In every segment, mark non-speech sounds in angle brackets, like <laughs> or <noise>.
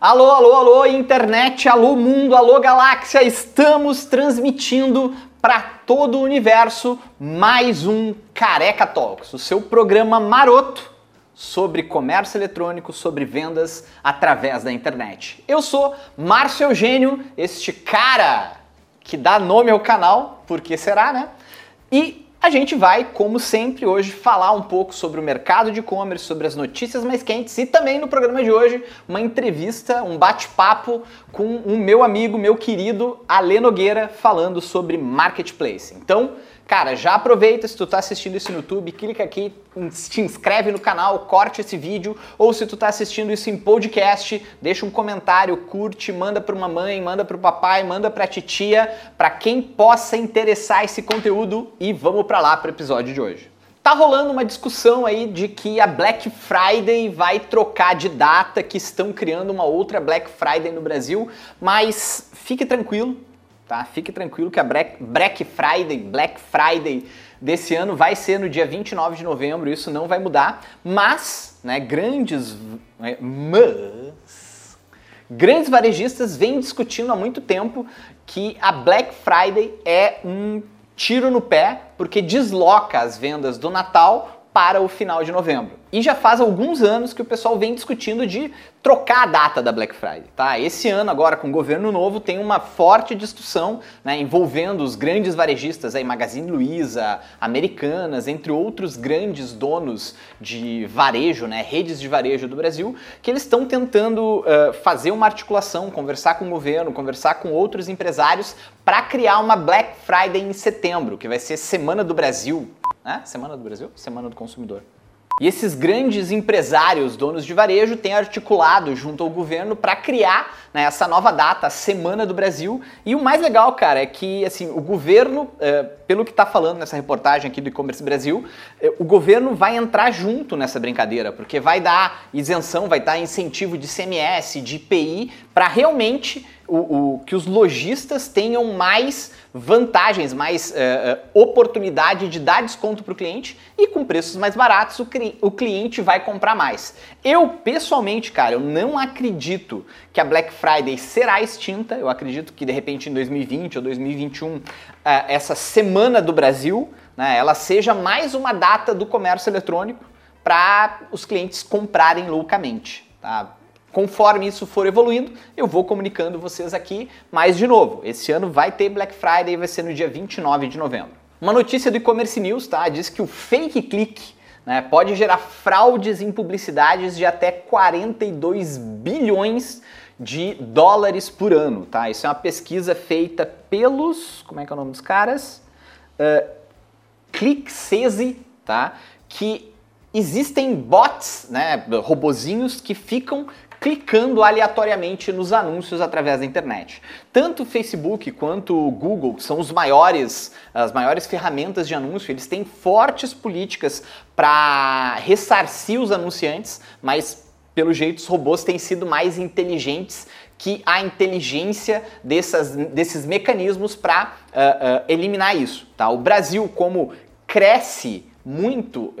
Alô, alô, alô, internet, alô, mundo, alô, galáxia, estamos transmitindo para todo o universo mais um Careca Talks, o seu programa maroto sobre comércio eletrônico, sobre vendas através da internet. Eu sou Márcio Eugênio, este cara que dá nome ao canal, porque será, né? E a gente vai, como sempre, hoje falar um pouco sobre o mercado de e-commerce, sobre as notícias mais quentes e também no programa de hoje uma entrevista, um bate-papo com o um meu amigo, meu querido Ale Nogueira, falando sobre marketplace. Então, Cara, já aproveita se tu tá assistindo isso no YouTube, clica aqui, te inscreve no canal, corte esse vídeo, ou se tu tá assistindo isso em podcast, deixa um comentário, curte, manda para uma mãe, manda para o papai, manda para titia, para quem possa interessar esse conteúdo e vamos para lá para o episódio de hoje. Tá rolando uma discussão aí de que a Black Friday vai trocar de data, que estão criando uma outra Black Friday no Brasil, mas fique tranquilo, tá? Fique tranquilo que a Black Friday, Black Friday desse ano vai ser no dia 29 de novembro, isso não vai mudar, mas, né, grandes né, mas grandes varejistas vêm discutindo há muito tempo que a Black Friday é um tiro no pé porque desloca as vendas do Natal para o final de novembro. E já faz alguns anos que o pessoal vem discutindo de trocar a data da Black Friday, tá? Esse ano agora com o governo novo tem uma forte discussão, né, envolvendo os grandes varejistas aí Magazine Luiza, Americanas, entre outros grandes donos de varejo, né, redes de varejo do Brasil, que eles estão tentando uh, fazer uma articulação, conversar com o governo, conversar com outros empresários para criar uma Black Friday em setembro, que vai ser Semana do Brasil, né? Semana do Brasil, Semana do Consumidor. E esses grandes empresários, donos de varejo, têm articulado junto ao governo para criar né, essa nova data, Semana do Brasil. E o mais legal, cara, é que assim o governo, é, pelo que está falando nessa reportagem aqui do E-Commerce Brasil, é, o governo vai entrar junto nessa brincadeira, porque vai dar isenção, vai dar incentivo de CMS, de IPI, para realmente o, o, que os lojistas tenham mais vantagens, mais uh, oportunidade de dar desconto para o cliente e com preços mais baratos o, o cliente vai comprar mais. Eu, pessoalmente, cara, eu não acredito que a Black Friday será extinta. Eu acredito que de repente em 2020 ou 2021 uh, essa semana do Brasil, né, ela seja mais uma data do comércio eletrônico para os clientes comprarem loucamente. Tá? Conforme isso for evoluindo, eu vou comunicando vocês aqui. Mas, de novo, esse ano vai ter Black Friday vai ser no dia 29 de novembro. Uma notícia do e-commerce news, tá? Diz que o fake click né, pode gerar fraudes em publicidades de até 42 bilhões de dólares por ano, tá? Isso é uma pesquisa feita pelos, como é que é o nome dos caras? Uh, ClickSese, tá? Que existem bots, né, robozinhos que ficam clicando aleatoriamente nos anúncios através da internet. Tanto o Facebook quanto o Google, que são os maiores, as maiores ferramentas de anúncio, eles têm fortes políticas para ressarcir os anunciantes, mas pelo jeito os robôs têm sido mais inteligentes que a inteligência dessas, desses mecanismos para uh, uh, eliminar isso. Tá? O Brasil, como cresce muito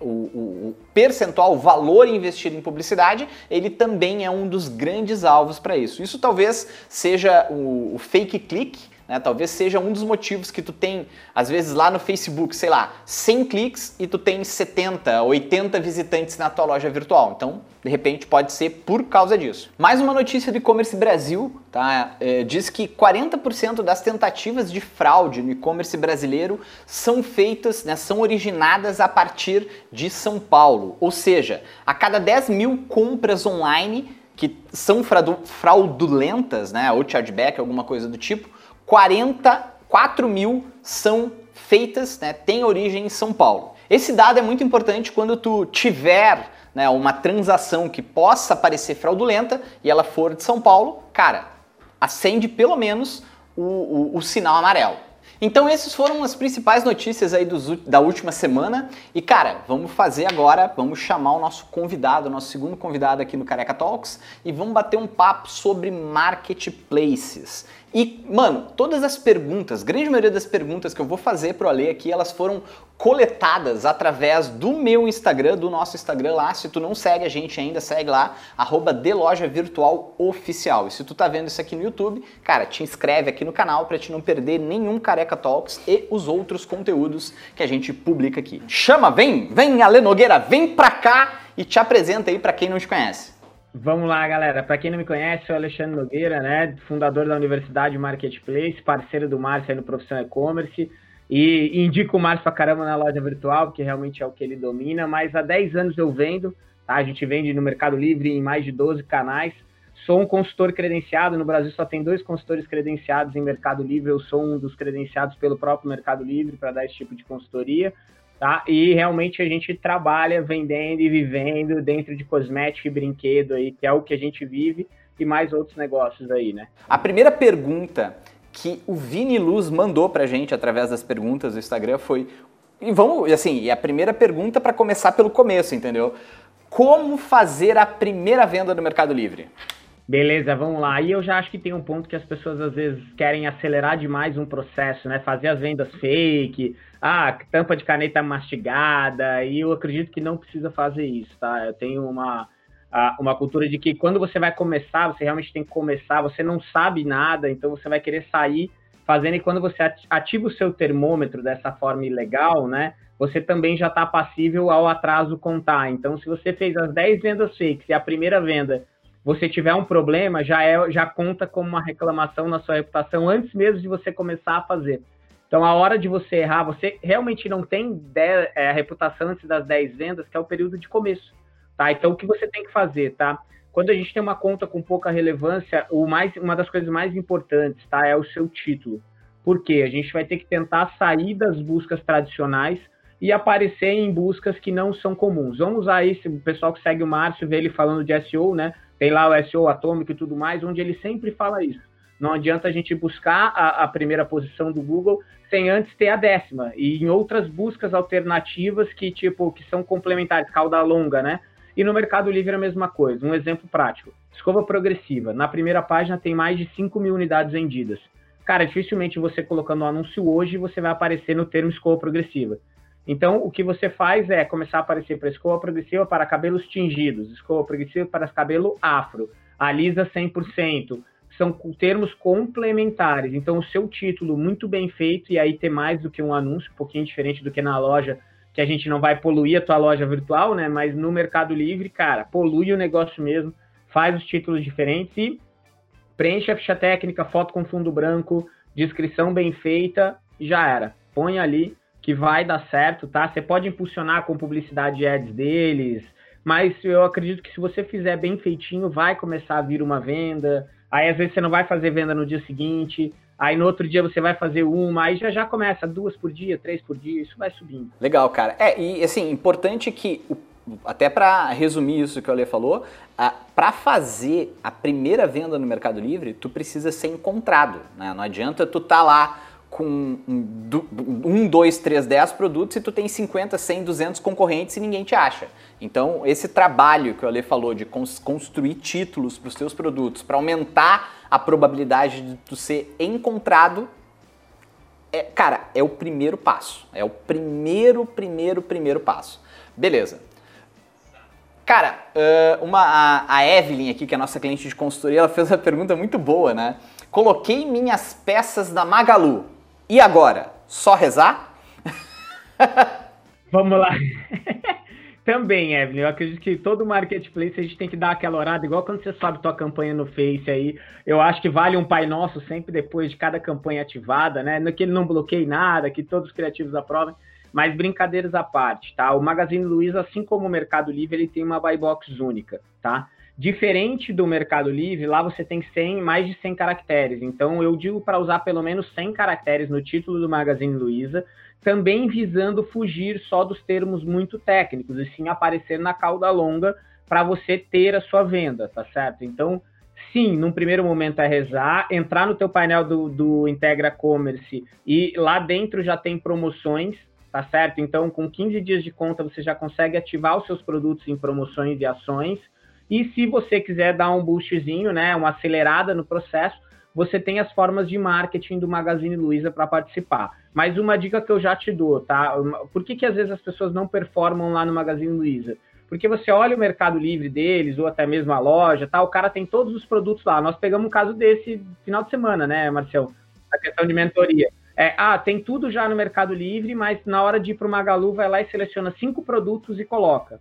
o, o, percentual, valor investido em publicidade, ele também é um dos grandes alvos para isso. Isso talvez seja o, o fake click, né? Talvez seja um dos motivos que tu tem, às vezes lá no Facebook, sei lá, 100 cliques e tu tem 70, 80 visitantes na tua loja virtual. Então, de repente, pode ser por causa disso. Mais uma notícia do e-commerce Brasil, tá? É, diz que 40% das tentativas de fraude no e-commerce brasileiro são feitas, né, são originadas a partir de São Paulo. Ou seja, a cada 10 mil compras online que são fraudulentas, né, ou chargeback, alguma coisa do tipo, 44 mil são feitas, né, têm origem em São Paulo. Esse dado é muito importante quando tu tiver né, uma transação que possa parecer fraudulenta e ela for de São Paulo, cara, acende pelo menos o, o, o sinal amarelo. Então essas foram as principais notícias aí dos, da última semana. E cara, vamos fazer agora, vamos chamar o nosso convidado, o nosso segundo convidado aqui no Careca Talks e vamos bater um papo sobre marketplaces. E, mano, todas as perguntas, grande maioria das perguntas que eu vou fazer pro Ale aqui, elas foram coletadas através do meu Instagram, do nosso Instagram lá. Se tu não segue a gente ainda, segue lá, arroba. E se tu tá vendo isso aqui no YouTube, cara, te inscreve aqui no canal para te não perder nenhum Careca Talks e os outros conteúdos que a gente publica aqui. Chama, vem, vem, Ale Nogueira, vem pra cá e te apresenta aí para quem não te conhece. Vamos lá, galera. Para quem não me conhece, sou Alexandre Nogueira, né? Fundador da Universidade Marketplace, parceiro do Márcio aí no Profissão E-Commerce. E indico o Márcio pra caramba na loja virtual, porque realmente é o que ele domina. Mas há 10 anos eu vendo, tá? A gente vende no Mercado Livre em mais de 12 canais. Sou um consultor credenciado. No Brasil só tem dois consultores credenciados em Mercado Livre. Eu sou um dos credenciados pelo próprio Mercado Livre para dar esse tipo de consultoria. Tá? E realmente a gente trabalha vendendo e vivendo dentro de cosmético e brinquedo aí, que é o que a gente vive e mais outros negócios aí, né? A primeira pergunta que o Vini Luz mandou pra gente através das perguntas do Instagram foi e vamos, assim, e a primeira pergunta para começar pelo começo, entendeu? Como fazer a primeira venda no Mercado Livre? Beleza, vamos lá. E eu já acho que tem um ponto que as pessoas às vezes querem acelerar demais um processo, né? Fazer as vendas fake, ah, tampa de caneta mastigada, e eu acredito que não precisa fazer isso, tá? Eu tenho uma, uma cultura de que quando você vai começar, você realmente tem que começar, você não sabe nada, então você vai querer sair fazendo, e quando você ativa o seu termômetro dessa forma ilegal, né? Você também já está passível ao atraso contar. Então, se você fez as 10 vendas fakes e a primeira venda você tiver um problema, já, é, já conta como uma reclamação na sua reputação antes mesmo de você começar a fazer. Então, a hora de você errar, você realmente não tem é, a reputação antes das 10 vendas, que é o período de começo. Tá? Então, o que você tem que fazer, tá? Quando a gente tem uma conta com pouca relevância, o mais, uma das coisas mais importantes, tá? É o seu título. Por quê? A gente vai ter que tentar sair das buscas tradicionais e aparecer em buscas que não são comuns. Vamos usar esse, o pessoal que segue o Márcio, vê ele falando de SEO, né? Tem lá o SEO atômico e tudo mais, onde ele sempre fala isso. Não adianta a gente buscar a, a, primeira posição do Google sem antes ter a décima. E em outras buscas alternativas que, tipo, que são complementares, cauda longa, né? E no Mercado Livre é a mesma coisa. Um exemplo prático. Escova progressiva. Na primeira página tem mais de 5 mil unidades vendidas. Cara, dificilmente você colocando um anúncio hoje, você vai aparecer no termo escova progressiva. Então, o que você faz é começar a aparecer para escova progressiva para cabelos tingidos, escova progressiva para cabelo afro, alisa 100%. São termos complementares. Então, o seu título muito bem feito, e aí ter mais do que um anúncio, um pouquinho diferente do que na loja, que a gente não vai poluir a tua loja virtual, né? Mas no Mercado Livre, cara, polui o negócio mesmo, faz os títulos diferentes e preenche a ficha técnica, foto com fundo branco, descrição bem feita, já era. Põe ali que vai dar certo, tá? Você pode impulsionar com publicidade ads deles, mas eu acredito que se você fizer bem feitinho, vai começar a vir uma venda. Aí às vezes você não vai fazer venda no dia seguinte, aí no outro dia você vai fazer uma, aí já já começa duas por dia, três por dia, isso vai subindo. Legal, cara. É, e assim, importante que até para resumir isso que o Ale falou, para fazer a primeira venda no Mercado Livre, tu precisa ser encontrado, né? Não adianta tu tá lá com um, dois, três, dez produtos e tu tem 50, 100, 200 concorrentes e ninguém te acha. Então, esse trabalho que o Ale falou de construir títulos para os teus produtos, para aumentar a probabilidade de tu ser encontrado, é, cara, é o primeiro passo. É o primeiro, primeiro, primeiro passo. Beleza. Cara, uma, a, a Evelyn aqui, que é a nossa cliente de consultoria, ela fez uma pergunta muito boa, né? Coloquei minhas peças da Magalu e agora? Só rezar? <laughs> Vamos lá. <laughs> Também, Evelyn, eu acredito que todo marketplace a gente tem que dar aquela orada, igual quando você sobe tua campanha no Face aí. Eu acho que vale um Pai Nosso sempre depois de cada campanha ativada, né? Que ele não bloqueie nada, que todos os criativos aprovem. Mas brincadeiras à parte, tá? O Magazine Luiza, assim como o Mercado Livre, ele tem uma buy box única, tá? Diferente do Mercado Livre, lá você tem 100, mais de 100 caracteres. Então, eu digo para usar pelo menos 100 caracteres no título do Magazine Luiza, também visando fugir só dos termos muito técnicos, e sim aparecer na cauda longa para você ter a sua venda, tá certo? Então, sim, num primeiro momento é rezar, entrar no teu painel do, do Integra Commerce e lá dentro já tem promoções, tá certo? Então, com 15 dias de conta, você já consegue ativar os seus produtos em promoções e ações, e se você quiser dar um boostzinho, né, uma acelerada no processo, você tem as formas de marketing do Magazine Luiza para participar. Mas uma dica que eu já te dou, tá? Por que, que às vezes as pessoas não performam lá no Magazine Luiza? Porque você olha o Mercado Livre deles, ou até mesmo a loja, tá? O cara tem todos os produtos lá. Nós pegamos um caso desse final de semana, né, Marcelo? A questão de mentoria. É, ah, tem tudo já no Mercado Livre, mas na hora de ir para o Magalu, vai lá e seleciona cinco produtos e coloca.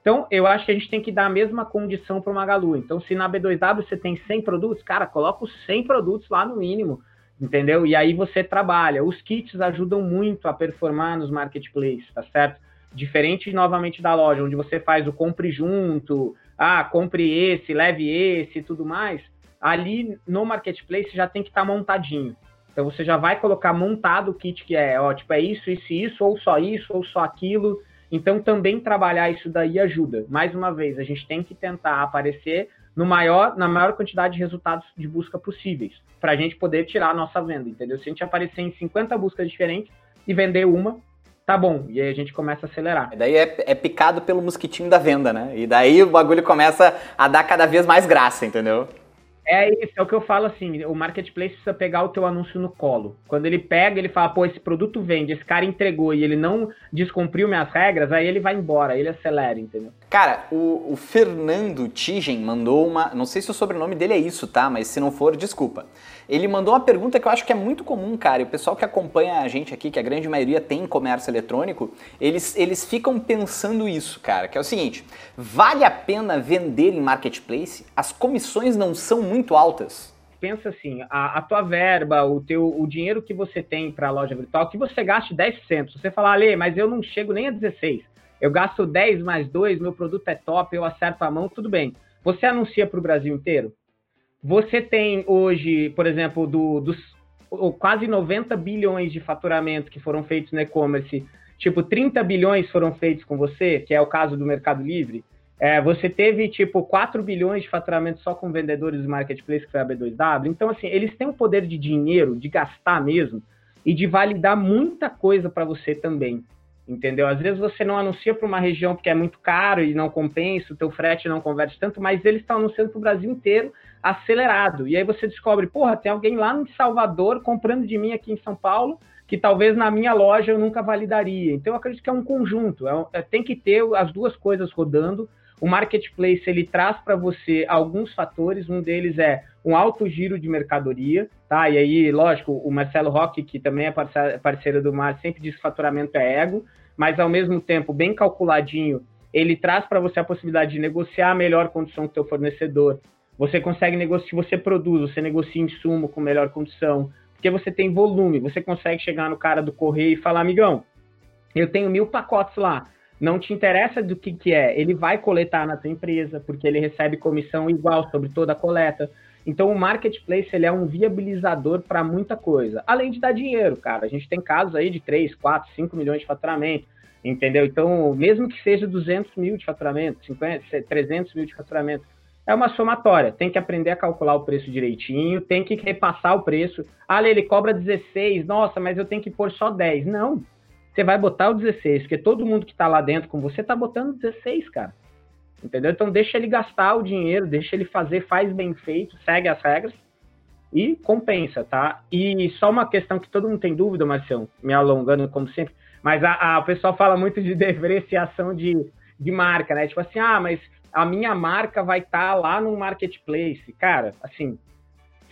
Então, eu acho que a gente tem que dar a mesma condição para o Magalu. Então, se na B2W você tem 100 produtos, cara, coloca os 100 produtos lá no mínimo, entendeu? E aí você trabalha. Os kits ajudam muito a performar nos marketplaces, tá certo? Diferente, novamente, da loja, onde você faz o compre junto, ah, compre esse, leve esse e tudo mais. Ali no marketplace já tem que estar tá montadinho. Então você já vai colocar montado o kit que é, ó, tipo, é isso, isso, isso, ou só isso, ou só aquilo. Então também trabalhar isso daí ajuda. Mais uma vez, a gente tem que tentar aparecer no maior, na maior quantidade de resultados de busca possíveis, para a gente poder tirar a nossa venda, entendeu? Se a gente aparecer em 50 buscas diferentes e vender uma, tá bom. E aí a gente começa a acelerar. E daí é, é, picado pelo mosquitinho da venda, né? E daí o bagulho começa a dar cada vez mais graça, entendeu? É isso, é o que eu falo assim, o marketplace precisa pegar o teu anúncio no colo. Quando ele pega, ele fala, pô, esse produto vende, esse cara entregou e ele não descumpriu minhas regras, aí ele vai embora, ele acelera, entendeu? Cara, o, o Fernando Tigen mandou uma, não sei se o sobrenome dele é isso, tá? Mas se não for, desculpa. Ele mandou uma pergunta que eu acho que é muito comum, cara, e o pessoal que acompanha a gente aqui, que a grande maioria tem comércio eletrônico, eles, eles ficam pensando isso, cara, que é o seguinte, vale a pena vender em marketplace? As comissões não são muito altas? Pensa assim, a, a tua verba, o teu o dinheiro que você tem para a loja virtual, que você gaste 10%. Se você falar, Ale, mas eu não chego nem a 16%, eu gasto 10 mais 2, meu produto é top, eu acerto a mão, tudo bem. Você anuncia para o Brasil inteiro? Você tem hoje, por exemplo, do, dos quase 90 bilhões de faturamento que foram feitos no e-commerce, tipo 30 bilhões foram feitos com você, que é o caso do Mercado Livre. É, você teve tipo 4 bilhões de faturamento só com vendedores do marketplace, que foi a B2W. Então, assim, eles têm o poder de dinheiro, de gastar mesmo, e de validar muita coisa para você também entendeu? Às vezes você não anuncia para uma região porque é muito caro e não compensa, o teu frete não converte tanto, mas eles estão anunciando para o Brasil inteiro acelerado. E aí você descobre, porra, tem alguém lá em Salvador comprando de mim aqui em São Paulo, que talvez na minha loja eu nunca validaria. Então eu acredito que é um conjunto, é, é, tem que ter as duas coisas rodando. O marketplace ele traz para você alguns fatores, um deles é um alto giro de mercadoria, tá? E aí, lógico, o Marcelo Roque, que também é parceiro do Mar, sempre diz que faturamento é ego, mas ao mesmo tempo bem calculadinho, ele traz para você a possibilidade de negociar a melhor condição com o teu fornecedor. Você consegue negociar, você produz, você negocia insumo com melhor condição, porque você tem volume, você consegue chegar no cara do correio e falar, amigão, eu tenho mil pacotes lá, não te interessa do que, que é, ele vai coletar na tua empresa, porque ele recebe comissão igual sobre toda a coleta. Então o marketplace ele é um viabilizador para muita coisa, além de dar dinheiro, cara. A gente tem casos aí de 3, 4, 5 milhões de faturamento, entendeu? Então, mesmo que seja 200 mil de faturamento, 50, 300 mil de faturamento, é uma somatória. Tem que aprender a calcular o preço direitinho, tem que repassar o preço. Ah, ele cobra 16, nossa, mas eu tenho que pôr só 10. Não, você vai botar o 16, porque todo mundo que está lá dentro com você está botando 16, cara. Entendeu? Então deixa ele gastar o dinheiro, deixa ele fazer, faz bem feito, segue as regras e compensa, tá? E só uma questão que todo mundo tem dúvida, Marcião, me alongando como sempre, mas a, a o pessoal fala muito de <laughs> depreciação de, de marca, né? Tipo assim, ah, mas a minha marca vai estar tá lá no marketplace. Cara, assim,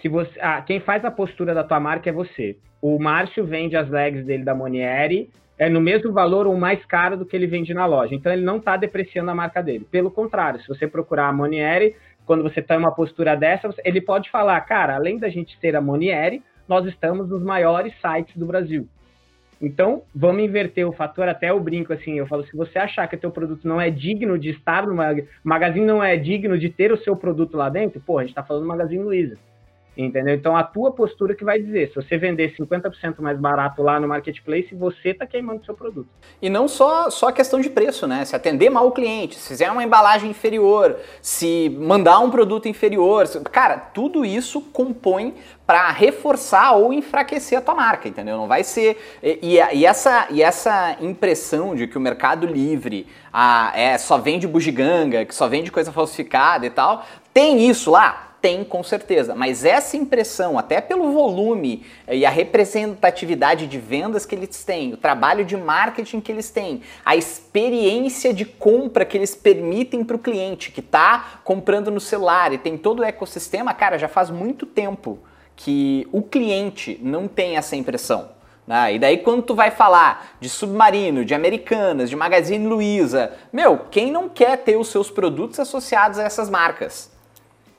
se você, ah, quem faz a postura da tua marca é você. O Márcio vende as legs dele da Monieri é no mesmo valor ou mais caro do que ele vende na loja. Então ele não está depreciando a marca dele. Pelo contrário, se você procurar a Monieri, quando você está em uma postura dessa, ele pode falar, cara, além da gente ser a Monieri, nós estamos nos maiores sites do Brasil. Então, vamos inverter o fator, até eu brinco assim, eu falo, se você achar que o teu produto não é digno de estar no Magazine, não é digno de ter o seu produto lá dentro, pô, a gente está falando do Magazine Luiza. Entendeu? Então a tua postura que vai dizer, se você vender 50% mais barato lá no marketplace, você está queimando seu produto. E não só só a questão de preço, né? Se atender mal o cliente, se fizer uma embalagem inferior, se mandar um produto inferior, cara, tudo isso compõe para reforçar ou enfraquecer a tua marca, entendeu? Não vai ser e, e, essa e essa impressão de que o Mercado Livre ah, é só vende bugiganga, que só vende coisa falsificada e tal, tem isso lá, tem com certeza, mas essa impressão, até pelo volume e a representatividade de vendas que eles têm, o trabalho de marketing que eles têm, a experiência de compra que eles permitem para o cliente que está comprando no celular e tem todo o ecossistema, cara, já faz muito tempo que o cliente não tem essa impressão. Né? E daí quando tu vai falar de Submarino, de Americanas, de Magazine Luiza, meu, quem não quer ter os seus produtos associados a essas marcas?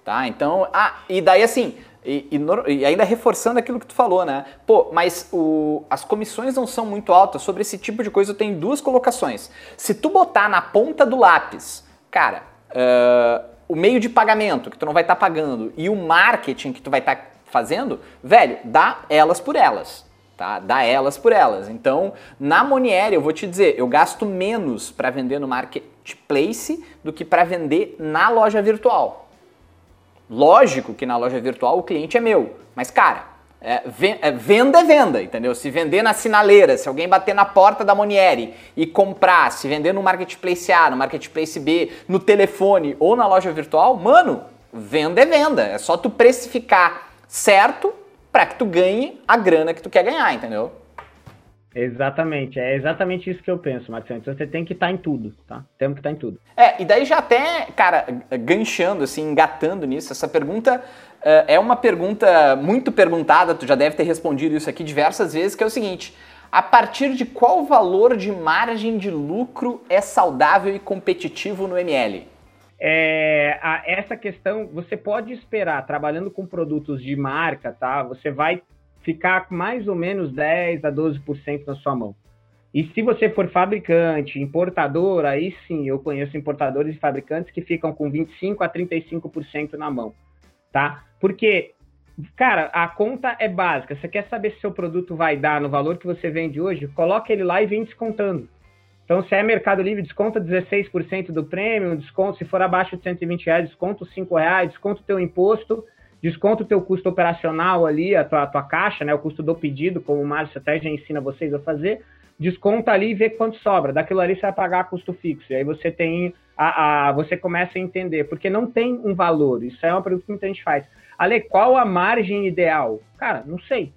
Tá? Então, ah, e daí assim, e, e, e, ainda reforçando aquilo que tu falou, né? Pô, mas o, as comissões não são muito altas. Sobre esse tipo de coisa eu tenho duas colocações. Se tu botar na ponta do lápis, cara, uh, o meio de pagamento que tu não vai estar tá pagando e o marketing que tu vai estar tá fazendo, velho, dá elas por elas. Tá? Dá elas por elas. Então, na Monieri, eu vou te dizer, eu gasto menos para vender no marketplace do que para vender na loja virtual. Lógico que na loja virtual o cliente é meu, mas cara, é, é, venda é venda, entendeu? Se vender na sinaleira, se alguém bater na porta da Monieri e comprar, se vender no marketplace A, no marketplace B, no telefone ou na loja virtual, mano, venda é venda. É só tu precificar certo para que tu ganhe a grana que tu quer ganhar, entendeu? Exatamente, é exatamente isso que eu penso, Marcelo. Então você tem que estar tá em tudo, tá? Temos que estar tá em tudo. É, e daí já até, cara, ganchando, assim, engatando nisso, essa pergunta uh, é uma pergunta muito perguntada, tu já deve ter respondido isso aqui diversas vezes, que é o seguinte: a partir de qual valor de margem de lucro é saudável e competitivo no ML? É, a, essa questão, você pode esperar, trabalhando com produtos de marca, tá? Você vai ficar com mais ou menos 10 a 12% na sua mão. E se você for fabricante, importador, aí sim, eu conheço importadores e fabricantes que ficam com 25 a 35% na mão, tá? Porque, cara, a conta é básica. Você quer saber se seu produto vai dar no valor que você vende hoje? Coloca ele lá e vem descontando. Então, se é Mercado Livre, desconta 16% do prêmio, desconto, se for abaixo de 120 reais, desconta os 5 reais, desconta o teu imposto desconta o teu custo operacional ali, a tua, a tua caixa, né, o custo do pedido, como o Márcio até já ensina vocês a fazer, desconta ali e vê quanto sobra. Daquilo ali você vai pagar custo fixo. E aí você tem a, a, você começa a entender, porque não tem um valor. Isso é uma pergunta que muita gente faz. Ale, qual a margem ideal? Cara, não sei.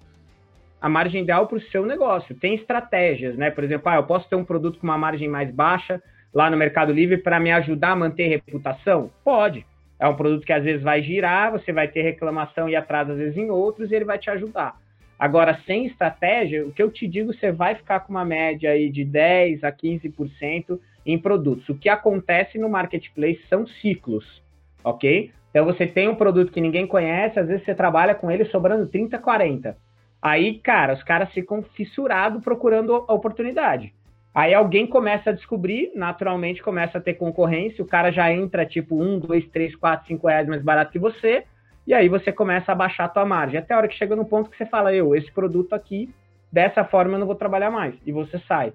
A margem ideal para o seu negócio. Tem estratégias, né? Por exemplo, ah, eu posso ter um produto com uma margem mais baixa lá no Mercado Livre para me ajudar a manter reputação? Pode. É um produto que às vezes vai girar, você vai ter reclamação e atraso às vezes em outros e ele vai te ajudar. Agora, sem estratégia, o que eu te digo, você vai ficar com uma média aí de 10 a 15% em produtos. O que acontece no marketplace são ciclos, ok? Então você tem um produto que ninguém conhece, às vezes você trabalha com ele sobrando 30, 40. Aí, cara, os caras ficam fissurados procurando a oportunidade. Aí alguém começa a descobrir, naturalmente começa a ter concorrência, o cara já entra tipo um, dois, três, quatro, cinco reais mais barato que você, e aí você começa a baixar a tua margem. Até a hora que chega no ponto que você fala, eu, esse produto aqui, dessa forma eu não vou trabalhar mais. E você sai.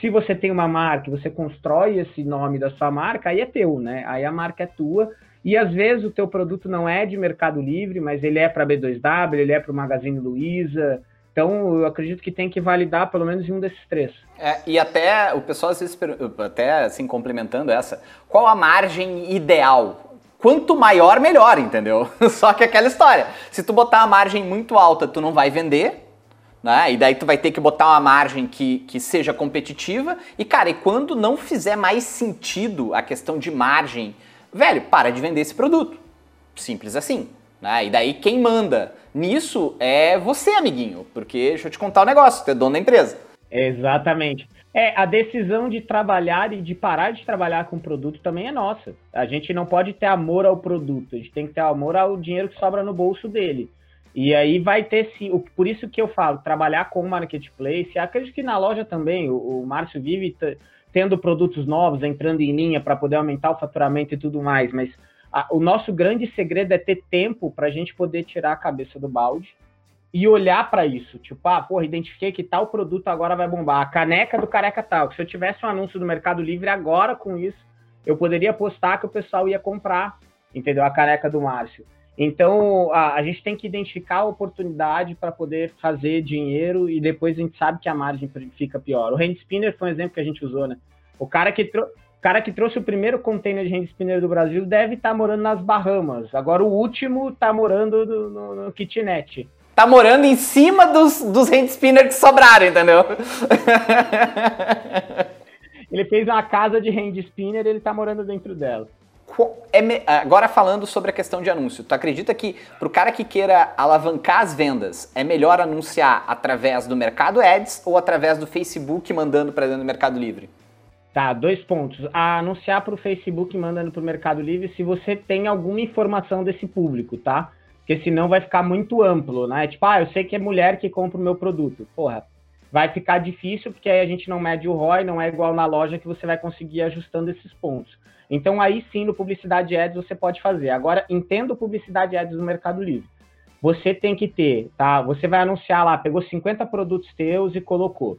Se você tem uma marca, você constrói esse nome da sua marca, aí é teu, né? Aí a marca é tua. E às vezes o teu produto não é de Mercado Livre, mas ele é para B2W, ele é para o Magazine Luiza, então, eu acredito que tem que validar pelo menos um desses três. É, e até o pessoal às vezes, até assim, complementando essa, qual a margem ideal? Quanto maior, melhor, entendeu? <laughs> Só que aquela história, se tu botar a margem muito alta, tu não vai vender, né? E daí tu vai ter que botar uma margem que, que seja competitiva. E, cara, e quando não fizer mais sentido a questão de margem, velho, para de vender esse produto. Simples assim. Né? E daí quem manda nisso é você, amiguinho, porque deixa eu te contar o um negócio, tu é dono da empresa. Exatamente. É, a decisão de trabalhar e de parar de trabalhar com o produto também é nossa. A gente não pode ter amor ao produto, a gente tem que ter amor ao dinheiro que sobra no bolso dele. E aí vai ter sim, por isso que eu falo, trabalhar com o marketplace, acredito que na loja também, o, o Márcio vive tendo produtos novos, entrando em linha para poder aumentar o faturamento e tudo mais, mas a, o nosso grande segredo é ter tempo para a gente poder tirar a cabeça do balde e olhar para isso. Tipo, ah, porra, identifiquei que tal produto agora vai bombar. A caneca do Careca Tal. Se eu tivesse um anúncio do Mercado Livre agora com isso, eu poderia postar que o pessoal ia comprar, entendeu? A caneca do Márcio. Então, a, a gente tem que identificar a oportunidade para poder fazer dinheiro e depois a gente sabe que a margem fica pior. O hand spinner foi um exemplo que a gente usou, né? O cara que, cara que trouxe o primeiro container de hand spinner do Brasil deve estar tá morando nas Bahamas. Agora o último está morando no, no, no, kitnet. Tá morando em cima dos, dos hand spinners que sobraram, entendeu? <laughs> ele fez uma casa de hand spinner e ele tá morando dentro dela. É, agora falando sobre a questão de anúncio, tu acredita que para o cara que queira alavancar as vendas, é melhor anunciar através do Mercado Ads ou através do Facebook mandando para dentro do Mercado Livre? Tá, dois pontos. A anunciar para o Facebook mandando para o Mercado Livre se você tem alguma informação desse público, tá? Porque senão vai ficar muito amplo, né? Tipo, ah, eu sei que é mulher que compra o meu produto. Porra, vai ficar difícil porque aí a gente não mede o ROI, não é igual na loja que você vai conseguir ajustando esses pontos. Então aí sim no publicidade ads você pode fazer. Agora entendo publicidade ads no Mercado Livre. Você tem que ter, tá? Você vai anunciar lá, pegou 50 produtos teus e colocou.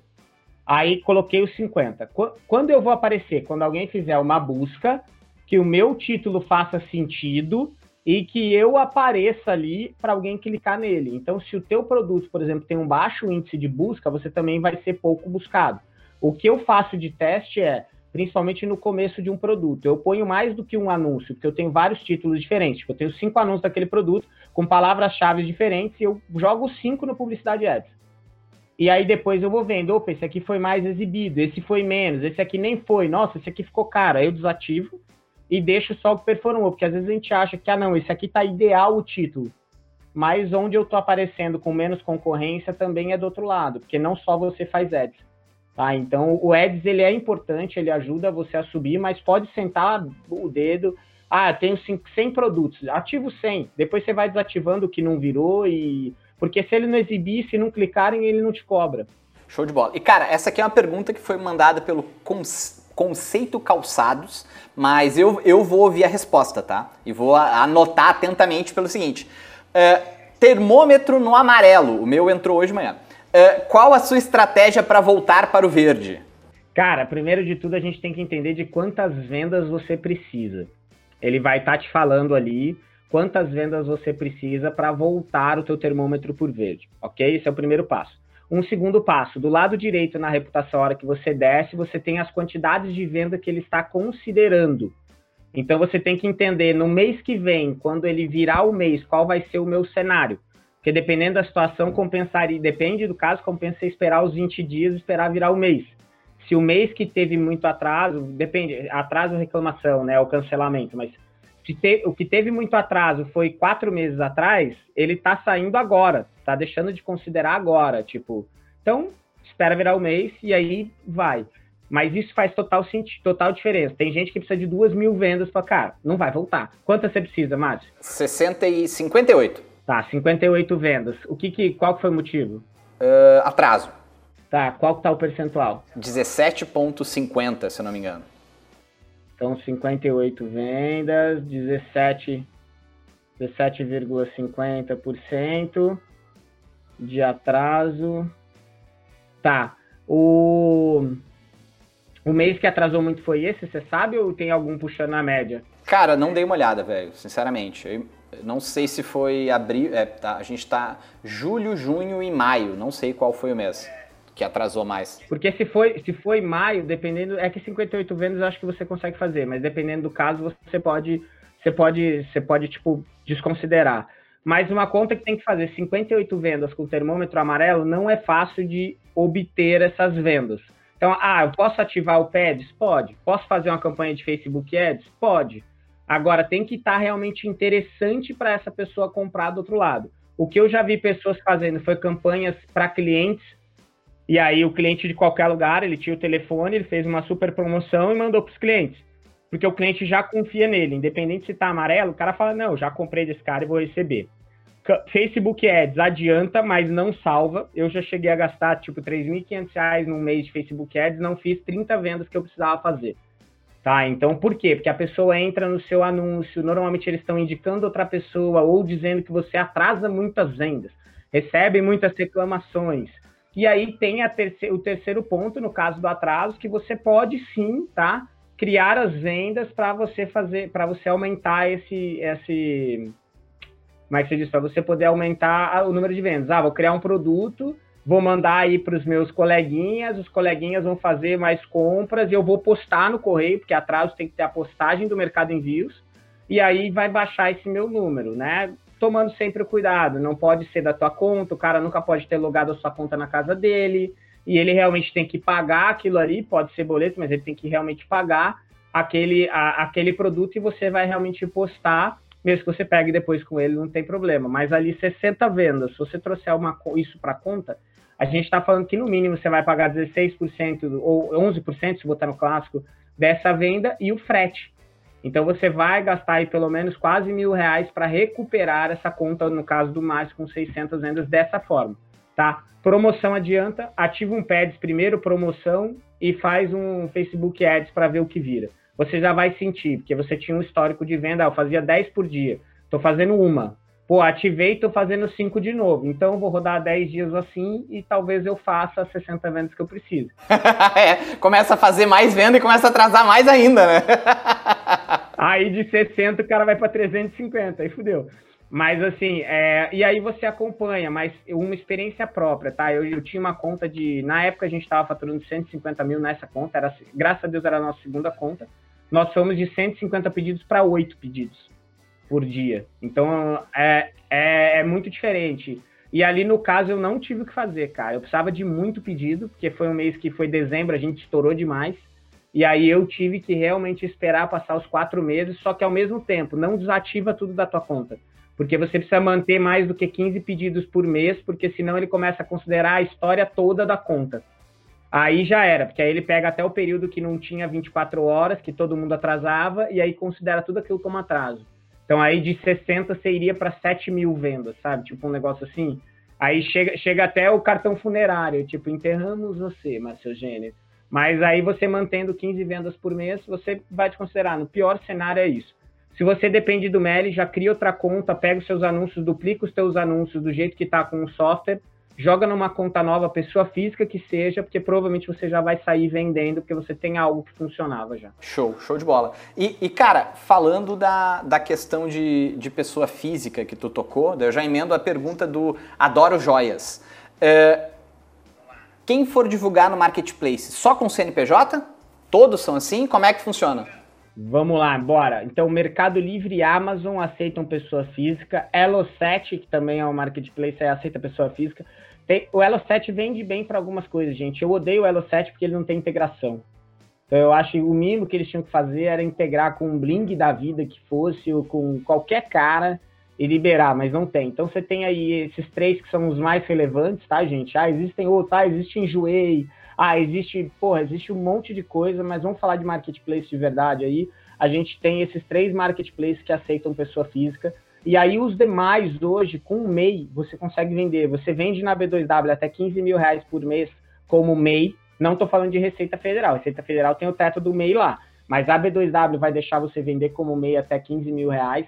Aí coloquei os 50. Quando eu vou aparecer? Quando alguém fizer uma busca, que o meu título faça sentido e que eu apareça ali para alguém clicar nele. Então, se o teu produto, por exemplo, tem um baixo índice de busca, você também vai ser pouco buscado. O que eu faço de teste é, principalmente no começo de um produto, eu ponho mais do que um anúncio, porque eu tenho vários títulos diferentes. Tipo, eu tenho cinco anúncios daquele produto com palavras-chave diferentes e eu jogo cinco no Publicidade Ads. E aí depois eu vou vendo, opa, esse aqui foi mais exibido, esse foi menos, esse aqui nem foi, nossa, esse aqui ficou caro. Aí eu desativo e deixo só o que performou, porque às vezes a gente acha que, ah, não, esse aqui tá ideal o título. Mas onde eu tô aparecendo com menos concorrência também é do outro lado, porque não só você faz ads. Tá? Então o ads ele é importante, ele ajuda você a subir, mas pode sentar o dedo. Ah, tenho 100 produtos, ativo 100. Depois você vai desativando o que não virou e porque se ele não exibir, se não clicarem, ele não te cobra. Show de bola. E cara, essa aqui é uma pergunta que foi mandada pelo Conceito Calçados, mas eu, eu vou ouvir a resposta, tá? E vou anotar atentamente pelo seguinte: uh, termômetro no amarelo, o meu entrou hoje de manhã. Uh, qual a sua estratégia para voltar para o verde? Cara, primeiro de tudo a gente tem que entender de quantas vendas você precisa. Ele vai estar tá te falando ali quantas vendas você precisa para voltar o teu termômetro por verde, ok? Esse é o primeiro passo. Um segundo passo, do lado direito na reputação, a hora que você desce, você tem as quantidades de venda que ele está considerando. Então você tem que entender no mês que vem, quando ele virar o mês, qual vai ser o meu cenário. Porque dependendo da situação, compensaria, depende do caso, compensa esperar os 20 dias esperar virar o mês. Se o mês que teve muito atraso, depende, atraso reclamação, né, o cancelamento, mas se te, o que teve muito atraso foi quatro meses atrás, ele está saindo agora, tá deixando de considerar agora, tipo, então espera virar o mês e aí vai. Mas isso faz total sentido, total diferença. Tem gente que precisa de duas mil vendas para cá, não vai voltar. Quantas você precisa, Márcio? 60 e 58. Tá, 58 vendas. O que, que qual que foi o motivo? Uh, atraso. Tá, qual que tá o percentual? 17,50, se eu não me engano. Então, 58 vendas, 17, 17,50% de atraso. Tá. O, o mês que atrasou muito foi esse, você sabe, ou tem algum puxando na média? Cara, não dei uma olhada, velho, sinceramente. Eu não sei se foi abril. É, tá, a gente tá julho, junho e maio. Não sei qual foi o mês que atrasou mais. Porque se foi, se foi maio, dependendo, é que 58 vendas eu acho que você consegue fazer, mas dependendo do caso, você pode, você pode, você pode tipo desconsiderar. Mas uma conta que tem que fazer 58 vendas com termômetro amarelo não é fácil de obter essas vendas. Então, ah, eu posso ativar o PEDS? Pode. Posso fazer uma campanha de Facebook Ads? Pode. Agora, tem que estar tá realmente interessante para essa pessoa comprar do outro lado. O que eu já vi pessoas fazendo foi campanhas para clientes e aí o cliente de qualquer lugar, ele tinha o telefone, ele fez uma super promoção e mandou para os clientes. Porque o cliente já confia nele, independente se está amarelo, o cara fala, não, já comprei desse cara e vou receber. Facebook Ads adianta, mas não salva. Eu já cheguei a gastar, tipo, R$ 3.500 num mês de Facebook Ads, não fiz 30 vendas que eu precisava fazer. Tá, então por quê? Porque a pessoa entra no seu anúncio, normalmente eles estão indicando outra pessoa ou dizendo que você atrasa muitas vendas, recebe muitas reclamações, e aí tem terce o terceiro ponto, no caso do atraso, que você pode sim, tá? Criar as vendas para você fazer, para você aumentar esse, esse, como é que você diz? Para você poder aumentar o número de vendas. Ah, vou criar um produto vou mandar aí para os meus coleguinhas, os coleguinhas vão fazer mais compras e eu vou postar no correio, porque atraso tem que ter a postagem do Mercado Envios, e aí vai baixar esse meu número, né? Tomando sempre o cuidado, não pode ser da tua conta, o cara nunca pode ter logado a sua conta na casa dele, e ele realmente tem que pagar aquilo ali, pode ser boleto, mas ele tem que realmente pagar aquele, a, aquele produto e você vai realmente postar, mesmo que você pegue depois com ele, não tem problema. Mas ali 60 vendas, se você trouxer uma, isso para conta, a gente está falando que no mínimo você vai pagar 16% ou 11%, se botar no clássico, dessa venda e o frete. Então você vai gastar aí pelo menos quase mil reais para recuperar essa conta, no caso do mais com 600 vendas dessa forma, tá? Promoção adianta, ativa um Pads primeiro, promoção, e faz um Facebook Ads para ver o que vira. Você já vai sentir, porque você tinha um histórico de venda, ah, eu fazia 10 por dia, estou fazendo uma. Pô, ativei, estou fazendo 5 de novo. Então vou rodar 10 dias assim e talvez eu faça 60 vendas que eu preciso. <laughs> é, começa a fazer mais venda e começa a atrasar mais ainda, né? <laughs> aí de 60 o cara vai para 350, aí fudeu. Mas assim, é, e aí você acompanha, mas uma experiência própria, tá? Eu, eu tinha uma conta de. Na época a gente estava faturando 150 mil nessa conta, era, graças a Deus era a nossa segunda conta. Nós fomos de 150 pedidos para 8 pedidos por dia. Então é, é, é, muito diferente. E ali no caso eu não tive o que fazer, cara. Eu precisava de muito pedido, porque foi um mês que foi dezembro, a gente estourou demais. E aí eu tive que realmente esperar passar os quatro meses, só que ao mesmo tempo, não desativa tudo da tua conta porque você precisa manter mais do que 15 pedidos por mês, porque senão ele começa a considerar a história toda da conta. Aí já era, porque aí ele pega até o período que não tinha 24 horas, que todo mundo atrasava, e aí considera tudo aquilo como atraso. Então aí de 60 você iria para 7 mil vendas, sabe? Tipo um negócio assim. Aí chega, chega até o cartão funerário, tipo, enterramos você, Márcio Gênero. Mas aí você mantendo 15 vendas por mês, você vai te considerar. No pior cenário é isso. Se você depende do Meli, já cria outra conta, pega os seus anúncios, duplica os seus anúncios do jeito que está com o software, joga numa conta nova, pessoa física que seja, porque provavelmente você já vai sair vendendo, porque você tem algo que funcionava já. Show, show de bola. E, e cara, falando da, da questão de, de pessoa física que tu tocou, eu já emendo a pergunta do Adoro Joias. É, quem for divulgar no Marketplace, só com CNPJ? Todos são assim? Como é que funciona? Vamos lá, bora. Então, Mercado Livre e Amazon aceitam pessoa física. Elo7, que também é um marketplace, aceita pessoa física. Tem, o Elo7 vende bem para algumas coisas, gente. Eu odeio o Elo7 porque ele não tem integração. Então, eu acho que o mínimo que eles tinham que fazer era integrar com um Bling da vida que fosse, ou com qualquer cara, e liberar, mas não tem. Então, você tem aí esses três que são os mais relevantes, tá, gente? Ah, existem outros, ah, existe Enjoei, ah, existe, porra, existe um monte de coisa, mas vamos falar de marketplace de verdade aí. A gente tem esses três marketplaces que aceitam pessoa física. E aí os demais hoje, com o MEI, você consegue vender. Você vende na B2W até 15 mil reais por mês como MEI. Não estou falando de Receita Federal. Receita Federal tem o teto do MEI lá. Mas a B2W vai deixar você vender como MEI até 15 mil reais.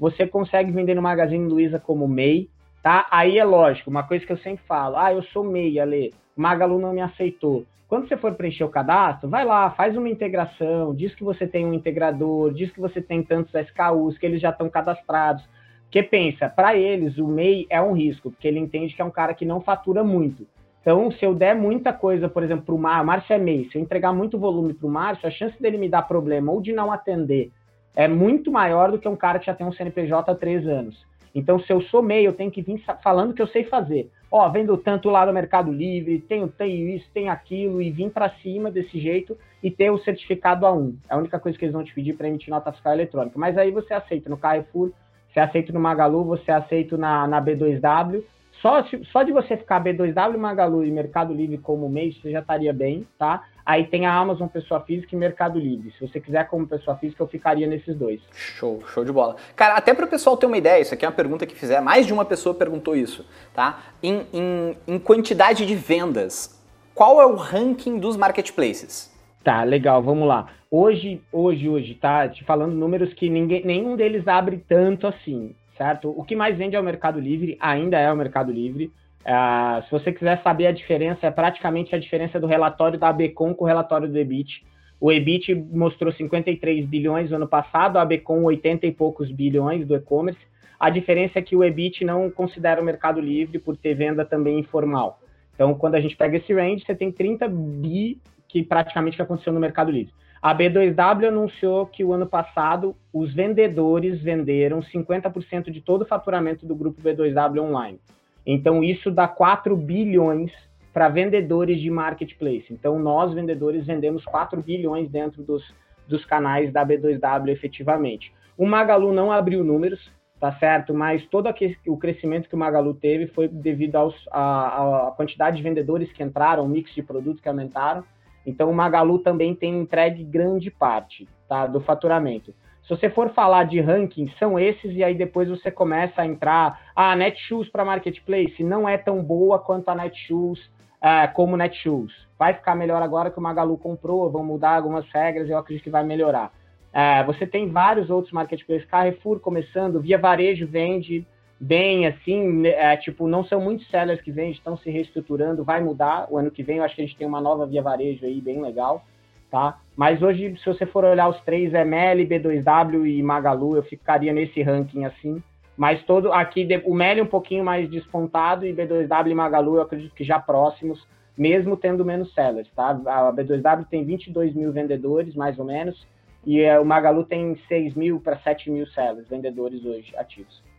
Você consegue vender no Magazine Luiza como MEI, tá? Aí é lógico, uma coisa que eu sempre falo. Ah, eu sou MEI, Ale. Magalu não me aceitou. Quando você for preencher o cadastro, vai lá, faz uma integração, diz que você tem um integrador, diz que você tem tantos SKUs, que eles já estão cadastrados. Porque pensa, para eles o MEI é um risco, porque ele entende que é um cara que não fatura muito. Então, se eu der muita coisa, por exemplo, para o Márcio, Márcio é MEI, se eu entregar muito volume para o Márcio, a chance dele me dar problema ou de não atender é muito maior do que um cara que já tem um CNPJ há três anos. Então, se eu sou MEI, eu tenho que vir falando que eu sei fazer ó, vendo tanto lá no Mercado Livre, tenho, tenho isso, tenho aquilo, e vim para cima desse jeito e ter o certificado A1. É a única coisa que eles vão te pedir para emitir nota fiscal eletrônica. Mas aí você aceita no Carrefour, você aceita no Magalu, você aceita na, na B2W. Só, só de você ficar B2W, Magalu e Mercado Livre como mês, você já estaria bem, tá? Aí tem a Amazon Pessoa Física e Mercado Livre. Se você quiser como pessoa física, eu ficaria nesses dois. Show, show de bola. Cara, até para o pessoal ter uma ideia, isso aqui é uma pergunta que fizer, mais de uma pessoa perguntou isso, tá? Em, em, em quantidade de vendas, qual é o ranking dos marketplaces? Tá, legal, vamos lá. Hoje, hoje, hoje, tá? Te falando números que ninguém, nenhum deles abre tanto assim, certo? O que mais vende é o Mercado Livre, ainda é o Mercado Livre. Uh, se você quiser saber a diferença, é praticamente a diferença do relatório da Abcom com o relatório do EBIT. O EBIT mostrou 53 bilhões no ano passado, a Abcom 80 e poucos bilhões do e-commerce. A diferença é que o EBIT não considera o Mercado Livre por ter venda também informal. Então, quando a gente pega esse range, você tem 30 bi que praticamente aconteceu no Mercado Livre. A B2W anunciou que o ano passado os vendedores venderam 50% de todo o faturamento do grupo B2W online. Então, isso dá 4 bilhões para vendedores de marketplace. Então, nós, vendedores, vendemos 4 bilhões dentro dos, dos canais da B2W efetivamente. O Magalu não abriu números, tá certo? Mas todo o crescimento que o Magalu teve foi devido à quantidade de vendedores que entraram, o mix de produtos que aumentaram. Então, o Magalu também tem entregue grande parte tá, do faturamento. Se você for falar de ranking, são esses, e aí depois você começa a entrar. Ah, Netshoes para Marketplace não é tão boa quanto a Netshoes, é, como Netshoes. Vai ficar melhor agora que o Magalu comprou, vão mudar algumas regras, eu acredito que vai melhorar. É, você tem vários outros marketplaces, Carrefour começando, Via Varejo vende bem, assim, né, é, tipo, não são muitos sellers que vendem, estão se reestruturando, vai mudar o ano que vem, eu acho que a gente tem uma nova Via Varejo aí, bem legal, tá? Mas hoje, se você for olhar os três, é Meli, B2W e Magalu, eu ficaria nesse ranking, assim, mas todo, aqui, o Meli um pouquinho mais despontado e B2W e Magalu, eu acredito que já próximos, mesmo tendo menos sellers, tá? A B2W tem 22 mil vendedores, mais ou menos, e é, o Magalu tem 6 mil para 7 mil sellers, vendedores hoje ativos.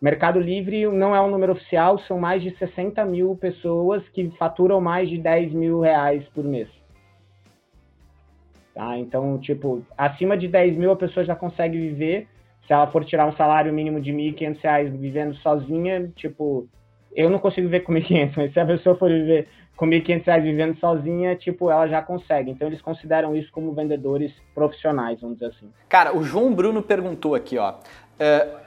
Mercado Livre não é um número oficial, são mais de 60 mil pessoas que faturam mais de 10 mil reais por mês. Tá? Então, tipo, acima de 10 mil a pessoa já consegue viver. Se ela for tirar um salário mínimo de 1.500 reais vivendo sozinha, tipo, eu não consigo viver com 1.500, mas se a pessoa for viver com 1.500 reais vivendo sozinha, tipo, ela já consegue. Então eles consideram isso como vendedores profissionais, vamos dizer assim. Cara, o João Bruno perguntou aqui, ó. Uh,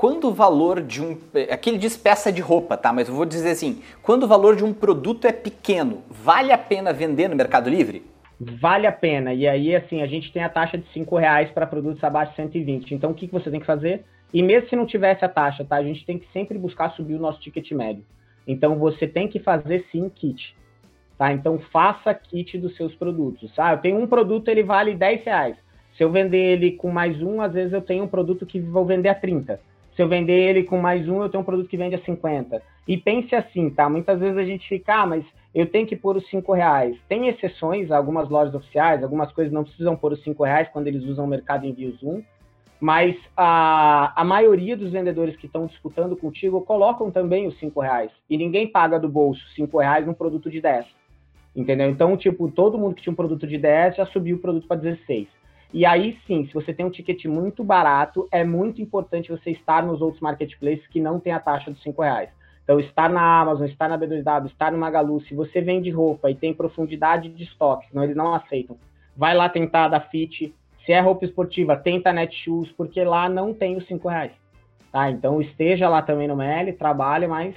quando o valor de um. Aqui ele diz peça de roupa, tá? Mas eu vou dizer assim: quando o valor de um produto é pequeno, vale a pena vender no Mercado Livre? Vale a pena. E aí, assim, a gente tem a taxa de 5 reais para produtos abaixo de 120. Então, o que, que você tem que fazer? E mesmo se não tivesse a taxa, tá? A gente tem que sempre buscar subir o nosso ticket médio. Então você tem que fazer sim kit. Tá? Então faça kit dos seus produtos. Ah, eu tenho um produto, ele vale 10 reais. Se eu vender ele com mais um, às vezes eu tenho um produto que vou vender a 30. Se eu vender ele com mais um, eu tenho um produto que vende a 50. E pense assim, tá? Muitas vezes a gente fica, ah, mas eu tenho que pôr os 5 reais. Tem exceções, algumas lojas oficiais, algumas coisas não precisam pôr os 5 reais quando eles usam o mercado envio Zoom mas a, a maioria dos vendedores que estão disputando contigo colocam também os cinco reais. E ninguém paga do bolso cinco reais num produto de 10. Entendeu? Então, tipo, todo mundo que tinha um produto de 10 já subiu o produto para 16. E aí sim, se você tem um ticket muito barato, é muito importante você estar nos outros marketplaces que não tem a taxa dos cinco reais. Então, estar na Amazon, estar na B2W, estar no Magalu, se você vende roupa e tem profundidade de estoque, senão eles não aceitam. Vai lá tentar da Fit, se é roupa esportiva, tenta Netshoes, porque lá não tem os 5 reais. Tá? Então esteja lá também no ML, trabalhe, mas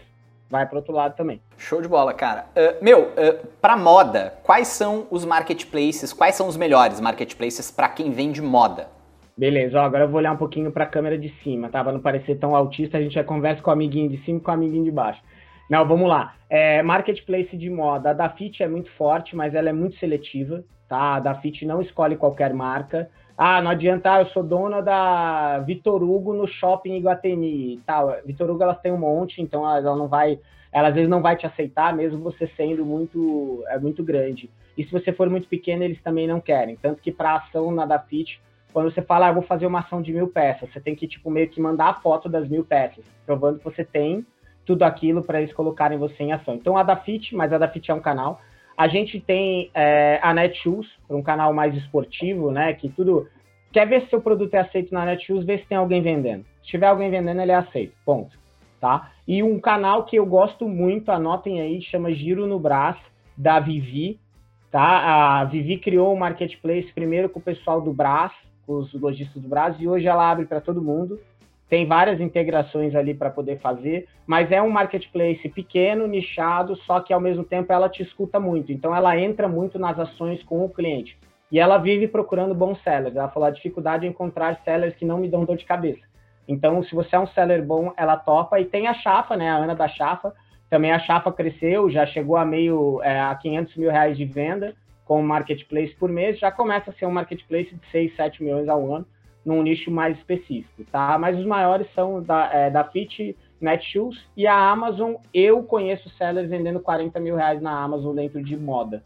vai para outro lado também. Show de bola, cara. Uh, meu, uh, para moda, quais são os marketplaces, quais são os melhores marketplaces para quem vende moda? Beleza, ó, agora eu vou olhar um pouquinho para a câmera de cima, tá? Para não parecer tão autista, a gente já conversa com o amiguinho de cima e com o amiguinho de baixo. Não, vamos lá. É, marketplace de moda. A Dafit é muito forte, mas ela é muito seletiva, tá? A Dafit não escolhe qualquer marca. Ah, não adianta, ah, eu sou dona da Vitor Hugo no shopping Iguatemi e tal. Vitor Hugo elas têm um monte, então ela não vai, ela às vezes não vai te aceitar, mesmo você sendo muito, é muito grande. E se você for muito pequeno, eles também não querem. Tanto que para ação na Dafit, quando você fala, ah, eu vou fazer uma ação de mil peças, você tem que tipo meio que mandar a foto das mil peças, provando que você tem tudo aquilo para eles colocarem você em ação. Então a Dafit, mas a Dafit é um canal a gente tem é, a Netshoes, um canal mais esportivo, né? Que tudo. Quer ver se seu produto é aceito na Netshoes, vê se tem alguém vendendo. Se tiver alguém vendendo, ele é aceito. Ponto. Tá? E um canal que eu gosto muito, anotem aí, chama Giro no Brás, da Vivi. Tá? A Vivi criou o um marketplace primeiro com o pessoal do Brás, com os lojistas do Brás, e hoje ela abre para todo mundo tem várias integrações ali para poder fazer, mas é um marketplace pequeno, nichado, só que ao mesmo tempo ela te escuta muito. Então ela entra muito nas ações com o cliente. E ela vive procurando bons sellers. Ela falou a dificuldade de encontrar sellers que não me dão dor de cabeça. Então, se você é um seller bom, ela topa. E tem a Chafa, né? A Ana da Chafa. Também a Chafa cresceu, já chegou a meio é, a 500 mil reais de venda com o marketplace por mês. Já começa a ser um marketplace de 6, 7 milhões ao ano num nicho mais específico, tá? Mas os maiores são da, é, da Fit, Netshoes, e a Amazon, eu conheço sellers vendendo 40 mil reais na Amazon dentro de moda.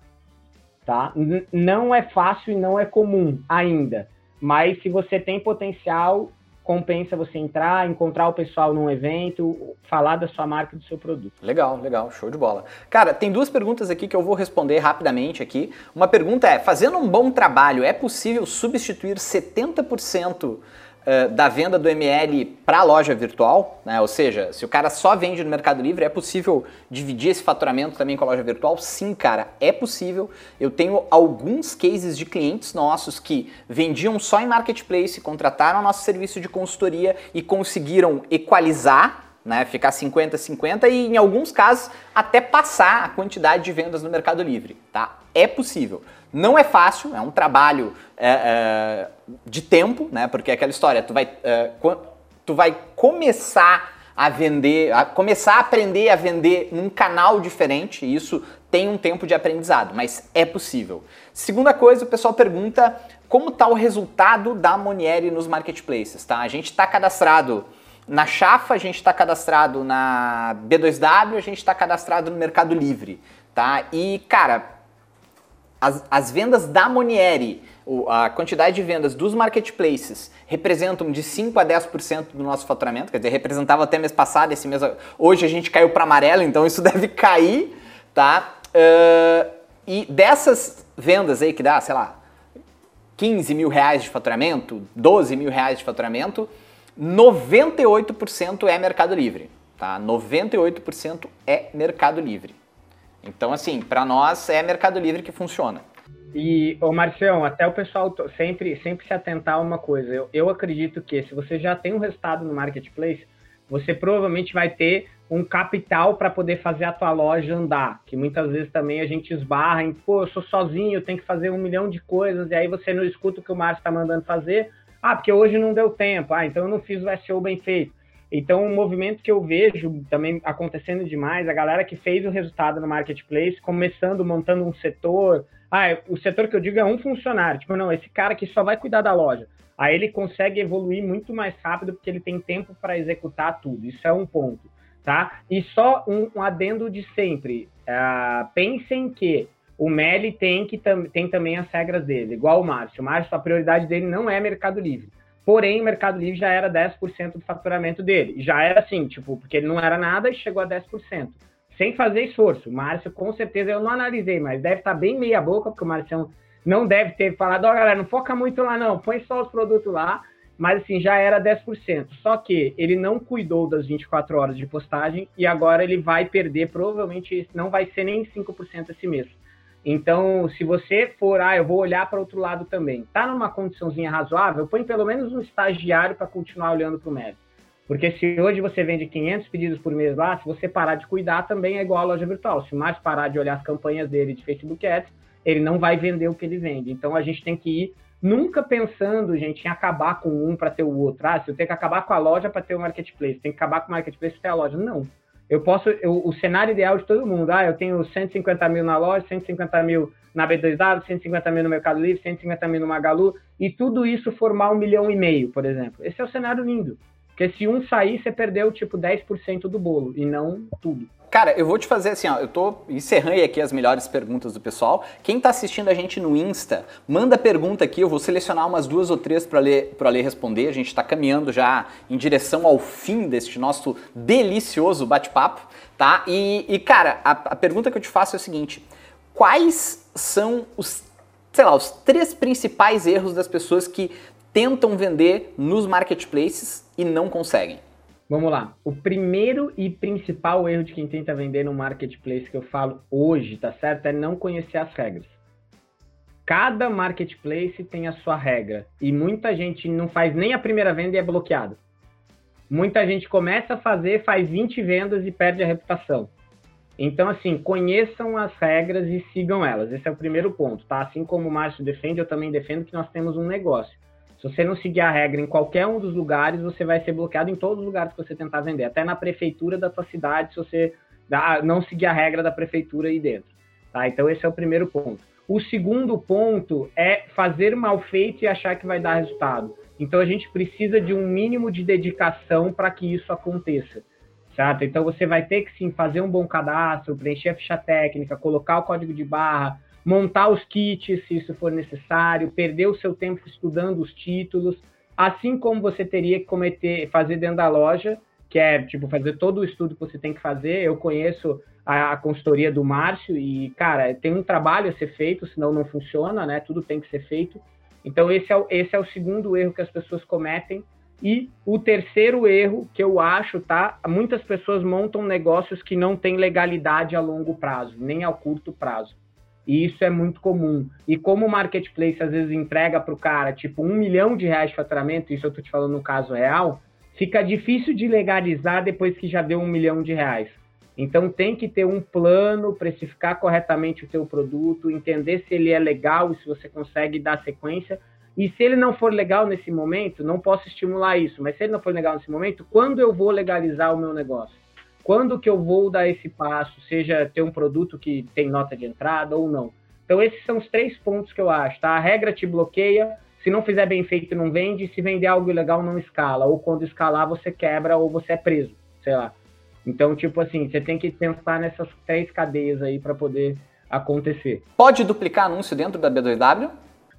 Tá? N não é fácil e não é comum ainda, mas se você tem potencial, compensa você entrar, encontrar o pessoal num evento, falar da sua marca e do seu produto. Legal, legal, show de bola. Cara, tem duas perguntas aqui que eu vou responder rapidamente aqui. Uma pergunta é: fazendo um bom trabalho, é possível substituir 70% uh, da venda do ML para a loja virtual, né? Ou seja, se o cara só vende no Mercado Livre, é possível dividir esse faturamento também com a loja virtual? Sim, cara, é possível. Eu tenho alguns cases de clientes nossos que vendiam só em marketplace, contrataram nosso serviço de consultoria e conseguiram equalizar né, ficar 50-50 e em alguns casos até passar a quantidade de vendas no Mercado Livre, tá? É possível. Não é fácil, é um trabalho é, é, de tempo, né? Porque é aquela história, tu vai, é, tu vai começar a vender, a começar a aprender a vender num canal diferente, e isso tem um tempo de aprendizado, mas é possível. Segunda coisa, o pessoal pergunta como está o resultado da Monieri nos marketplaces, tá? A gente está cadastrado na Chafa, a gente está cadastrado na B2W, a gente está cadastrado no Mercado Livre, tá? E, cara, as, as vendas da Monieri, a quantidade de vendas dos marketplaces representam de 5 a 10% do nosso faturamento, quer dizer, representava até mês passado, esse mês, hoje a gente caiu para amarelo, então isso <laughs> deve cair, tá? Uh, e dessas vendas aí que dá, sei lá, 15 mil reais de faturamento, 12 mil reais de faturamento, 98% é Mercado Livre, tá? 98% é Mercado Livre. Então, assim, para nós é Mercado Livre que funciona. E, ô Marcião, até o pessoal sempre, sempre se atentar a uma coisa. Eu, eu acredito que se você já tem um resultado no marketplace, você provavelmente vai ter um capital para poder fazer a tua loja andar. Que muitas vezes também a gente esbarra em, pô, eu sou sozinho, eu tenho que fazer um milhão de coisas, e aí você não escuta o que o Márcio está mandando fazer. Ah, porque hoje não deu tempo. Ah, então eu não fiz o SEO bem feito. Então, um movimento que eu vejo também acontecendo demais, a galera que fez o resultado no marketplace, começando, montando um setor. Ah, o setor que eu digo é um funcionário. Tipo, não, esse cara que só vai cuidar da loja. Aí ele consegue evoluir muito mais rápido porque ele tem tempo para executar tudo. Isso é um ponto, tá? E só um, um adendo de sempre. Uh, pensem que o Meli tem, que tam, tem também as regras dele, igual o Márcio. O Márcio, a prioridade dele não é Mercado Livre. Porém, o Mercado Livre já era 10% do faturamento dele. Já era assim, tipo, porque ele não era nada e chegou a 10%. Sem fazer esforço. O Márcio, com certeza, eu não analisei, mas deve estar bem meia boca, porque o Márcio não deve ter falado, ó, oh, galera, não foca muito lá não, põe só os produtos lá. Mas assim, já era 10%. Só que ele não cuidou das 24 horas de postagem e agora ele vai perder, provavelmente não vai ser nem 5% esse mês. Então, se você for, ah, eu vou olhar para outro lado também, tá numa condiçãozinha razoável, põe pelo menos um estagiário para continuar olhando para o médico. Porque se hoje você vende 500 pedidos por mês lá, se você parar de cuidar, também é igual a loja virtual. Se mais parar de olhar as campanhas dele de Facebook Ads, ele não vai vender o que ele vende. Então, a gente tem que ir nunca pensando, gente, em acabar com um para ter o outro. Ah, se eu tenho que acabar com a loja para ter o marketplace, tem que acabar com o marketplace para ter a loja. Não. Eu posso, eu, o cenário ideal de todo mundo, ah, eu tenho 150 mil na loja, 150 mil na B2W, 150 mil no Mercado Livre, 150 mil no Magalu, e tudo isso formar um milhão e meio, por exemplo. Esse é o cenário lindo. Porque se um sair, você perdeu tipo 10% do bolo, e não tudo. Cara, eu vou te fazer assim, ó, eu tô encerrando aqui as melhores perguntas do pessoal. Quem tá assistindo a gente no Insta, manda pergunta aqui, eu vou selecionar umas duas ou três para ler, para ler responder. A gente está caminhando já em direção ao fim deste nosso delicioso bate-papo, tá? E, e cara, a, a pergunta que eu te faço é o seguinte: quais são os, sei lá, os três principais erros das pessoas que tentam vender nos marketplaces e não conseguem? Vamos lá. O primeiro e principal erro de quem tenta vender no marketplace que eu falo hoje, tá certo? É não conhecer as regras. Cada marketplace tem a sua regra e muita gente não faz nem a primeira venda e é bloqueado. Muita gente começa a fazer, faz 20 vendas e perde a reputação. Então, assim, conheçam as regras e sigam elas. Esse é o primeiro ponto, tá? Assim como o Márcio defende, eu também defendo que nós temos um negócio. Se você não seguir a regra em qualquer um dos lugares, você vai ser bloqueado em todos os lugares que você tentar vender, até na prefeitura da sua cidade, se você não seguir a regra da prefeitura aí dentro. Tá? Então esse é o primeiro ponto. O segundo ponto é fazer mal feito e achar que vai dar resultado. Então a gente precisa de um mínimo de dedicação para que isso aconteça. certo? Então você vai ter que sim fazer um bom cadastro, preencher a ficha técnica, colocar o código de barra, montar os kits se isso for necessário, perder o seu tempo estudando os títulos, assim como você teria que cometer, fazer dentro da loja, que é tipo fazer todo o estudo que você tem que fazer. Eu conheço a, a consultoria do Márcio e, cara, tem um trabalho a ser feito, senão não funciona, né? Tudo tem que ser feito. Então esse é, esse é o segundo erro que as pessoas cometem e o terceiro erro que eu acho, tá? Muitas pessoas montam negócios que não têm legalidade a longo prazo, nem a curto prazo. E isso é muito comum. E como o marketplace às vezes entrega para o cara tipo um milhão de reais de faturamento, isso eu estou te falando no caso real, fica difícil de legalizar depois que já deu um milhão de reais. Então tem que ter um plano, precificar corretamente o teu produto, entender se ele é legal e se você consegue dar sequência e se ele não for legal nesse momento, não posso estimular isso, mas se ele não for legal nesse momento, quando eu vou legalizar o meu negócio? Quando que eu vou dar esse passo, seja ter um produto que tem nota de entrada ou não? Então esses são os três pontos que eu acho, tá? A regra te bloqueia, se não fizer bem feito não vende, se vender algo ilegal não escala, ou quando escalar você quebra ou você é preso, sei lá. Então, tipo assim, você tem que pensar nessas três cadeias aí para poder acontecer. Pode duplicar anúncio dentro da B2W?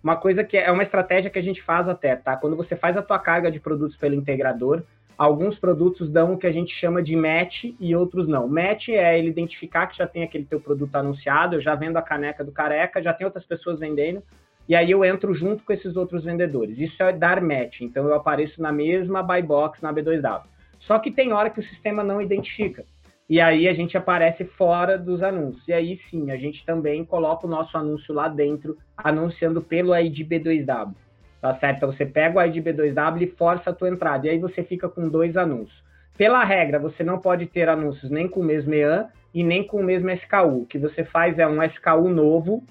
Uma coisa que é uma estratégia que a gente faz até, tá? Quando você faz a tua carga de produtos pelo integrador, alguns produtos dão o que a gente chama de match e outros não. Match é ele identificar que já tem aquele teu produto anunciado, eu já vendo a caneca do careca, já tem outras pessoas vendendo, e aí eu entro junto com esses outros vendedores. Isso é dar match, então eu apareço na mesma buy box na B2W. Só que tem hora que o sistema não identifica. E aí a gente aparece fora dos anúncios. E aí sim, a gente também coloca o nosso anúncio lá dentro, anunciando pelo ID B2W. Tá certo? Então você pega o ID B2W e força a tua entrada. E aí você fica com dois anúncios. Pela regra, você não pode ter anúncios nem com o mesmo EAN e nem com o mesmo SKU. O que você faz é um SKU novo,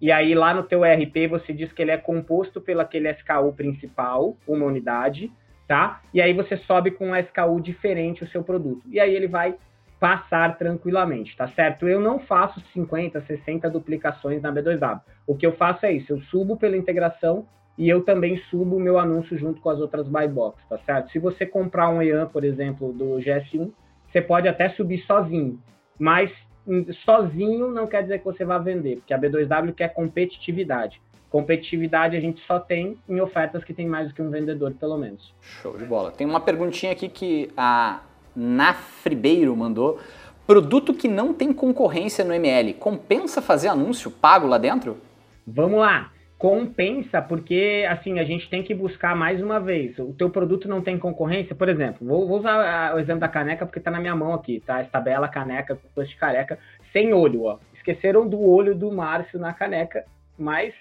e aí lá no teu RP você diz que ele é composto pelo aquele SKU principal, uma unidade, tá? E aí você sobe com um SKU diferente o seu produto. E aí ele vai passar tranquilamente, tá certo? Eu não faço 50, 60 duplicações na B2W. O que eu faço é isso, eu subo pela integração e eu também subo o meu anúncio junto com as outras buy box, tá certo? Se você comprar um EAN, por exemplo, do GS1, você pode até subir sozinho, mas sozinho não quer dizer que você vai vender, porque a B2W quer competitividade. Competitividade a gente só tem em ofertas que tem mais do que um vendedor, pelo menos. Show de bola. Tem uma perguntinha aqui que a Nafribeiro mandou. Produto que não tem concorrência no ML, compensa fazer anúncio pago lá dentro? Vamos lá. Compensa, porque assim, a gente tem que buscar mais uma vez. O teu produto não tem concorrência, por exemplo, vou, vou usar o exemplo da caneca porque está na minha mão aqui, tá? Esta bela caneca, de careca, sem olho, ó. Esqueceram do olho do Márcio na caneca, mas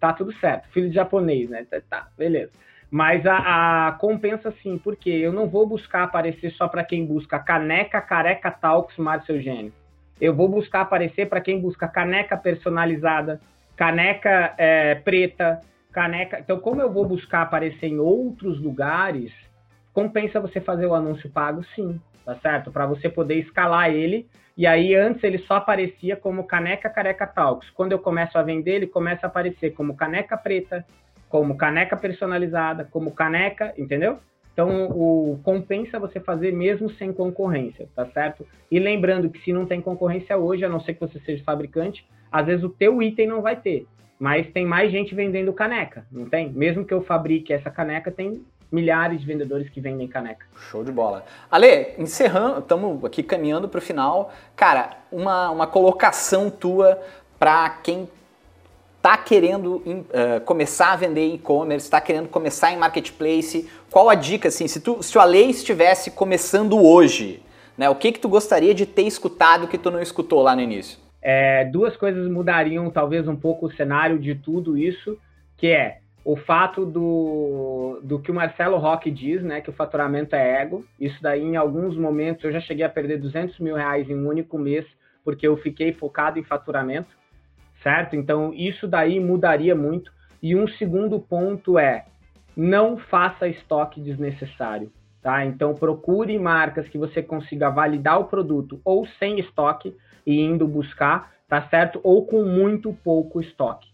tá tudo certo. Filho de japonês, né? Tá, tá beleza. Mas a, a, compensa sim, porque eu não vou buscar aparecer só para quem busca caneca, careca, talks, Márcio Eugênio. Eu vou buscar aparecer para quem busca caneca personalizada, caneca é, preta, caneca. Então, como eu vou buscar aparecer em outros lugares, compensa você fazer o anúncio pago, sim, tá certo? Para você poder escalar ele. E aí, antes ele só aparecia como caneca careca talks. Quando eu começo a vender, ele começa a aparecer como caneca preta, como caneca personalizada, como caneca, entendeu? Então, o compensa você fazer mesmo sem concorrência, tá certo? E lembrando que se não tem concorrência hoje, a não ser que você seja fabricante, às vezes o teu item não vai ter, mas tem mais gente vendendo caneca, não tem? Mesmo que eu fabrique essa caneca, tem milhares de vendedores que vendem caneca. Show de bola. Ale, encerrando, estamos aqui caminhando para o final. Cara, uma, uma colocação tua para quem está querendo uh, começar a vender e-commerce, está querendo começar em marketplace, qual a dica, assim, se, tu, se a lei estivesse começando hoje, né, o que que tu gostaria de ter escutado que tu não escutou lá no início? É, duas coisas mudariam talvez um pouco o cenário de tudo isso, que é o fato do, do que o Marcelo Roque diz, né, que o faturamento é ego. Isso daí, em alguns momentos, eu já cheguei a perder 200 mil reais em um único mês, porque eu fiquei focado em faturamento certo? Então, isso daí mudaria muito. E um segundo ponto é, não faça estoque desnecessário, tá? Então, procure marcas que você consiga validar o produto ou sem estoque e indo buscar, tá certo? Ou com muito pouco estoque,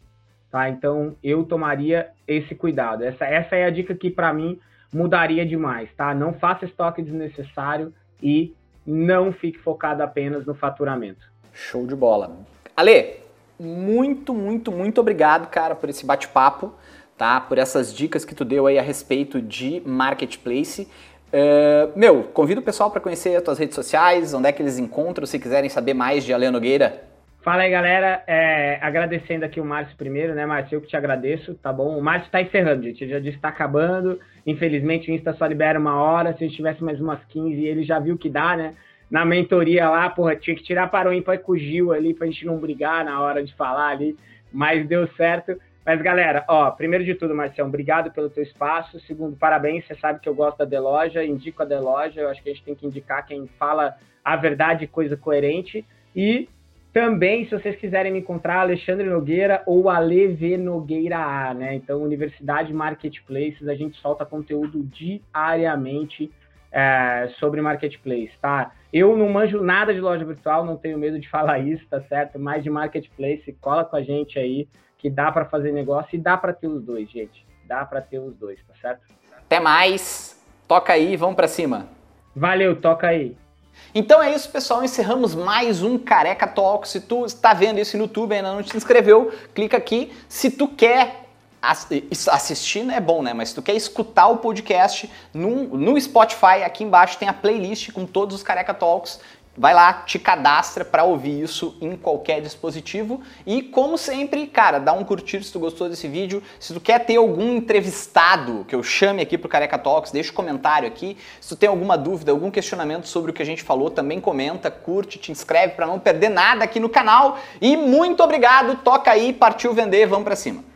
tá? Então, eu tomaria esse cuidado. Essa, essa é a dica que, para mim, mudaria demais, tá? Não faça estoque desnecessário e não fique focado apenas no faturamento. Show de bola. Ale, muito, muito, muito obrigado, cara, por esse bate-papo, tá? Por essas dicas que tu deu aí a respeito de marketplace. Uh, meu, convido o pessoal para conhecer as tuas redes sociais, onde é que eles encontram, se quiserem saber mais de Ale Nogueira. Fala aí, galera. É, agradecendo aqui o Márcio primeiro, né, Márcio? Eu que te agradeço, tá bom? O Márcio tá encerrando, gente. Ele já disse que tá acabando. Infelizmente, o Insta só libera uma hora. Se a gente tivesse mais umas 15, ele já viu que dá, né? Na mentoria lá, porra, tinha que tirar para o ímpar com o Gil ali pra gente não brigar na hora de falar ali. Mas deu certo. Mas, galera, ó, primeiro de tudo, Marcião, obrigado pelo teu espaço. Segundo, parabéns, você sabe que eu gosto da Deloja, indico a Deloja, eu acho que a gente tem que indicar quem fala a verdade, coisa coerente. E também, se vocês quiserem me encontrar, Alexandre Nogueira ou Aleve Nogueira A, né? Então, Universidade Marketplaces, a gente solta conteúdo diariamente é, sobre marketplace, tá? Eu não manjo nada de loja virtual, não tenho medo de <laughs> falar isso, tá certo? Mas de marketplace, cola com a gente aí que dá para fazer negócio e dá para ter os dois, gente. Dá para ter os dois, tá certo? Até mais. Toca aí, vamos para cima. Valeu, toca aí. Então é isso, pessoal. Encerramos mais um Careca Talk. Se tu está vendo isso no YouTube e ainda não te inscreveu, clica aqui. Se tu quer assistir é bom, né? Mas se tu quer escutar o podcast no, no Spotify, aqui embaixo tem a playlist com todos os Careca Talks Vai lá, te cadastra para ouvir isso em qualquer dispositivo e como sempre, cara, dá um curtir se tu gostou desse vídeo. Se tu quer ter algum entrevistado que eu chame aqui pro Careca Talks, deixa um comentário aqui. Se tu tem alguma dúvida, algum questionamento sobre o que a gente falou, também comenta, curte, te inscreve para não perder nada aqui no canal. E muito obrigado, toca aí, partiu vender, vamos para cima.